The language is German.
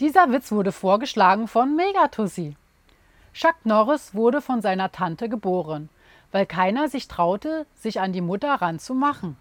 Dieser Witz wurde vorgeschlagen von Megatussi. Chuck Norris wurde von seiner Tante geboren, weil keiner sich traute, sich an die Mutter ranzumachen.